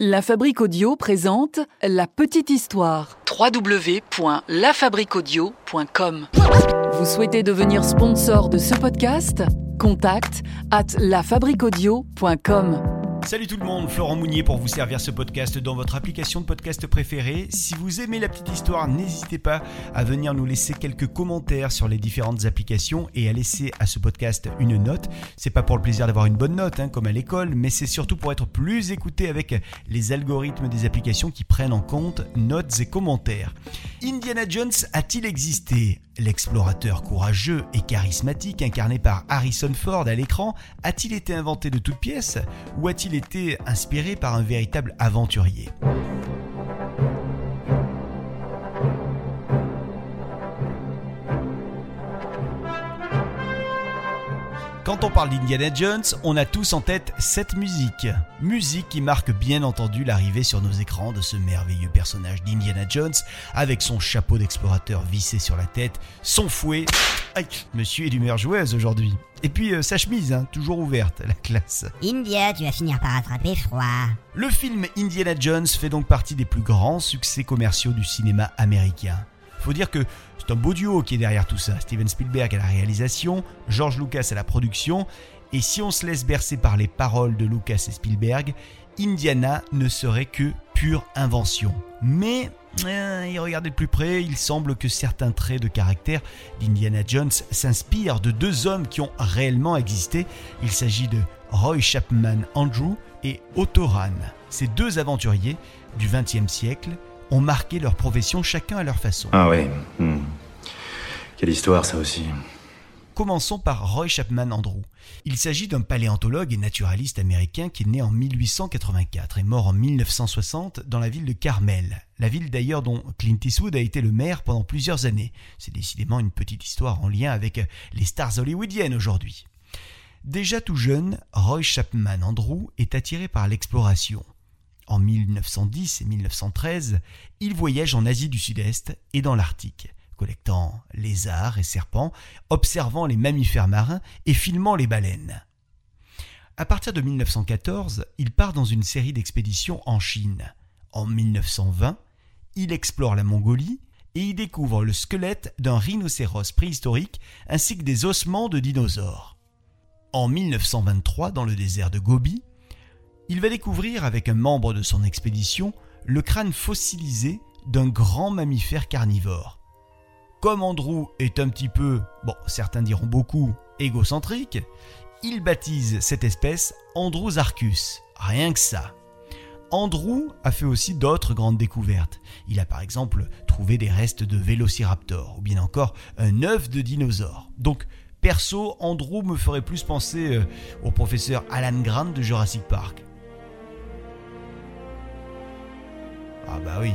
La Fabrique Audio présente La Petite Histoire. www.lafabriquaudio.com Vous souhaitez devenir sponsor de ce podcast? Contact at lafabriquaudio.com Salut tout le monde, Florent Mounier pour vous servir ce podcast dans votre application de podcast préférée. Si vous aimez la petite histoire, n'hésitez pas à venir nous laisser quelques commentaires sur les différentes applications et à laisser à ce podcast une note. C'est pas pour le plaisir d'avoir une bonne note, hein, comme à l'école, mais c'est surtout pour être plus écouté avec les algorithmes des applications qui prennent en compte notes et commentaires. Indiana Jones a-t-il existé? L'explorateur courageux et charismatique incarné par Harrison Ford à l'écran a-t-il été inventé de toutes pièces? Ou a-t-il été inspiré par un véritable aventurier Quand on parle d'Indiana Jones, on a tous en tête cette musique. Musique qui marque bien entendu l'arrivée sur nos écrans de ce merveilleux personnage d'Indiana Jones, avec son chapeau d'explorateur vissé sur la tête, son fouet. Aïe, monsieur est d'humeur joueuse aujourd'hui. Et puis euh, sa chemise, hein, toujours ouverte, la classe. India, tu vas finir par attraper froid. Le film Indiana Jones fait donc partie des plus grands succès commerciaux du cinéma américain. Faut dire que c'est un beau duo qui est derrière tout ça. Steven Spielberg à la réalisation, George Lucas à la production. Et si on se laisse bercer par les paroles de Lucas et Spielberg, Indiana ne serait que pure invention. Mais, euh, y regarder de plus près, il semble que certains traits de caractère d'Indiana Jones s'inspirent de deux hommes qui ont réellement existé. Il s'agit de Roy Chapman Andrew et Otto Rahn. Ces deux aventuriers du XXe siècle ont marqué leur profession chacun à leur façon. Ah ouais. hmm. Quelle histoire ça aussi. Commençons par Roy Chapman Andrew. Il s'agit d'un paléontologue et naturaliste américain qui est né en 1884 et mort en 1960 dans la ville de Carmel, la ville d'ailleurs dont Clint Eastwood a été le maire pendant plusieurs années. C'est décidément une petite histoire en lien avec les stars hollywoodiennes aujourd'hui. Déjà tout jeune, Roy Chapman Andrew est attiré par l'exploration. En 1910 et 1913, il voyage en Asie du Sud-Est et dans l'Arctique, collectant lézards et serpents, observant les mammifères marins et filmant les baleines. À partir de 1914, il part dans une série d'expéditions en Chine. En 1920, il explore la Mongolie et y découvre le squelette d'un rhinocéros préhistorique ainsi que des ossements de dinosaures. En 1923, dans le désert de Gobi, il va découvrir avec un membre de son expédition le crâne fossilisé d'un grand mammifère carnivore. Comme Andrew est un petit peu, bon, certains diront beaucoup, égocentrique, il baptise cette espèce Andrewsarchus. Rien que ça. Andrew a fait aussi d'autres grandes découvertes. Il a par exemple trouvé des restes de vélociraptor ou bien encore un œuf de dinosaure. Donc, perso, Andrew me ferait plus penser euh, au professeur Alan Grant de Jurassic Park. Ah bah oui.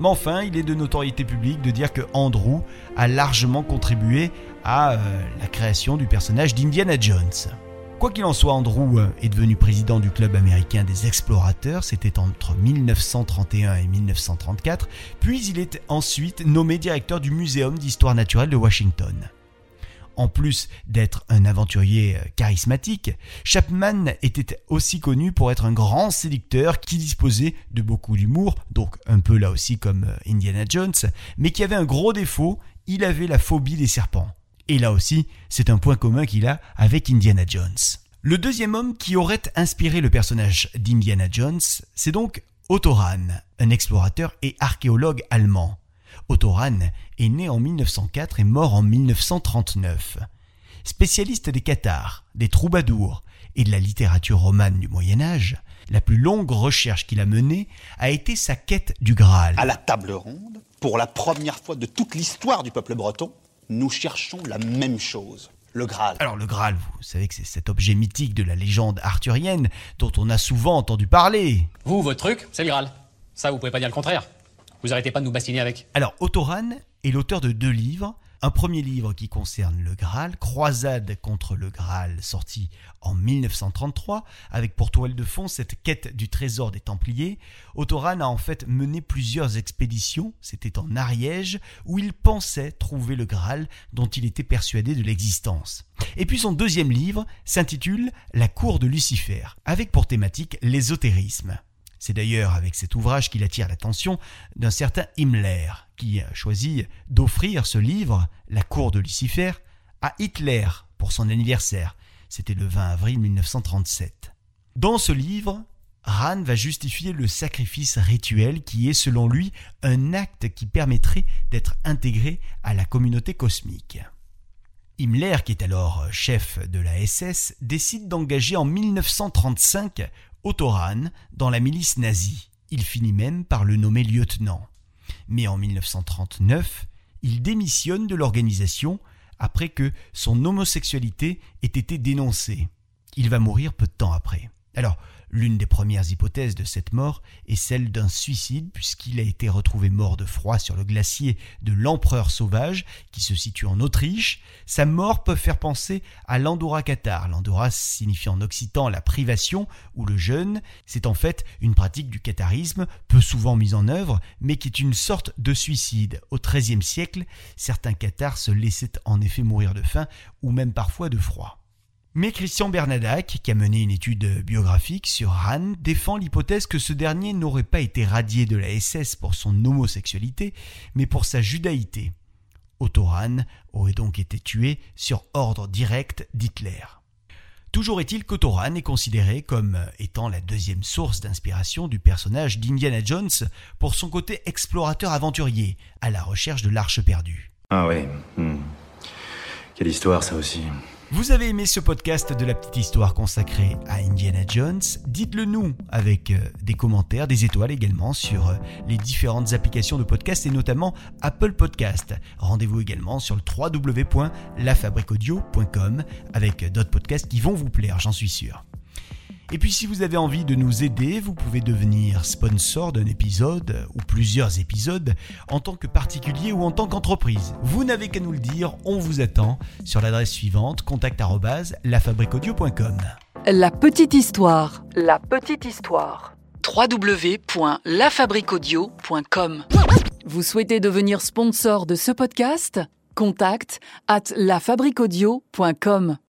Mais enfin, il est de notoriété publique de dire que Andrew a largement contribué à euh, la création du personnage d'Indiana Jones. Quoi qu'il en soit, Andrew euh, est devenu président du club américain des explorateurs, c'était entre 1931 et 1934, puis il est ensuite nommé directeur du Muséum d'histoire naturelle de Washington. En plus d'être un aventurier euh, charismatique, Chapman était aussi connu pour être un grand séducteur qui disposait de beaucoup d'humour, donc un peu là aussi comme euh, Indiana Jones, mais qui avait un gros défaut, il avait la phobie des serpents. Et là aussi, c'est un point commun qu'il a avec Indiana Jones. Le deuxième homme qui aurait inspiré le personnage d'Indiana Jones, c'est donc Otto Rahn, un explorateur et archéologue allemand. Otto Rahn est né en 1904 et mort en 1939. Spécialiste des cathares, des troubadours et de la littérature romane du Moyen Âge, la plus longue recherche qu'il a menée a été sa quête du Graal. À la table ronde, pour la première fois de toute l'histoire du peuple breton, nous cherchons la même chose. Le Graal. Alors le Graal, vous savez que c'est cet objet mythique de la légende arthurienne dont on a souvent entendu parler. Vous, votre truc, c'est le Graal. Ça, vous pouvez pas dire le contraire. Vous arrêtez pas de nous bassiner avec. Alors Otto Rahn est l'auteur de deux livres, Un premier livre qui concerne le Graal, Croisade contre le Graal, sorti en 1933, avec pour toile de fond cette quête du trésor des Templiers. Autoran a en fait mené plusieurs expéditions, c'était en Ariège, où il pensait trouver le Graal dont il était persuadé de l'existence. Et puis son deuxième livre s'intitule La cour de Lucifer, avec pour thématique l'ésotérisme. C'est d'ailleurs avec cet ouvrage qu'il attire l'attention d'un certain Himmler, qui a choisi d'offrir ce livre, La cour de Lucifer, à Hitler pour son anniversaire. C'était le 20 avril 1937. Dans ce livre, Rahn va justifier le sacrifice rituel qui est selon lui un acte qui permettrait d'être intégré à la communauté cosmique. Himmler, qui est alors chef de la SS, décide d'engager en 1935 Otto dans la milice nazie. Il finit même par le nommer lieutenant. Mais en 1939, il démissionne de l'organisation après que son homosexualité ait été dénoncée. Il va mourir peu de temps après. Alors, L'une des premières hypothèses de cette mort est celle d'un suicide puisqu'il a été retrouvé mort de froid sur le glacier de l'Empereur sauvage qui se situe en Autriche. Sa mort peut faire penser à l'Andorra Qatar. L'Andorra signifie en occitan la privation ou le jeûne. C'est en fait une pratique du catharisme peu souvent mise en œuvre mais qui est une sorte de suicide. Au XIIIe siècle, certains cathares se laissaient en effet mourir de faim ou même parfois de froid. Mais Christian Bernadac, qui a mené une étude biographique sur Hahn, défend l'hypothèse que ce dernier n'aurait pas été radié de la SS pour son homosexualité, mais pour sa judaïté. Otto Hahn aurait donc été tué sur ordre direct d'Hitler. Toujours est-il qu'Otto Hahn est considéré comme étant la deuxième source d'inspiration du personnage d'Indiana Jones pour son côté explorateur aventurier, à la recherche de l'arche perdue. Ah ouais. Hmm. Quelle histoire ça aussi. Vous avez aimé ce podcast de la petite histoire consacrée à Indiana Jones? Dites-le nous avec euh, des commentaires, des étoiles également sur euh, les différentes applications de podcast et notamment Apple Podcast. Rendez-vous également sur le www.lafabricaudio.com avec d'autres podcasts qui vont vous plaire, j'en suis sûr. Et puis si vous avez envie de nous aider, vous pouvez devenir sponsor d'un épisode ou plusieurs épisodes en tant que particulier ou en tant qu'entreprise. Vous n'avez qu'à nous le dire, on vous attend sur l'adresse suivante contact@lafabricaudio.com. La petite histoire, la petite histoire. www.lafabricaudio.com Vous souhaitez devenir sponsor de ce podcast? Contact at lafabricaudio.com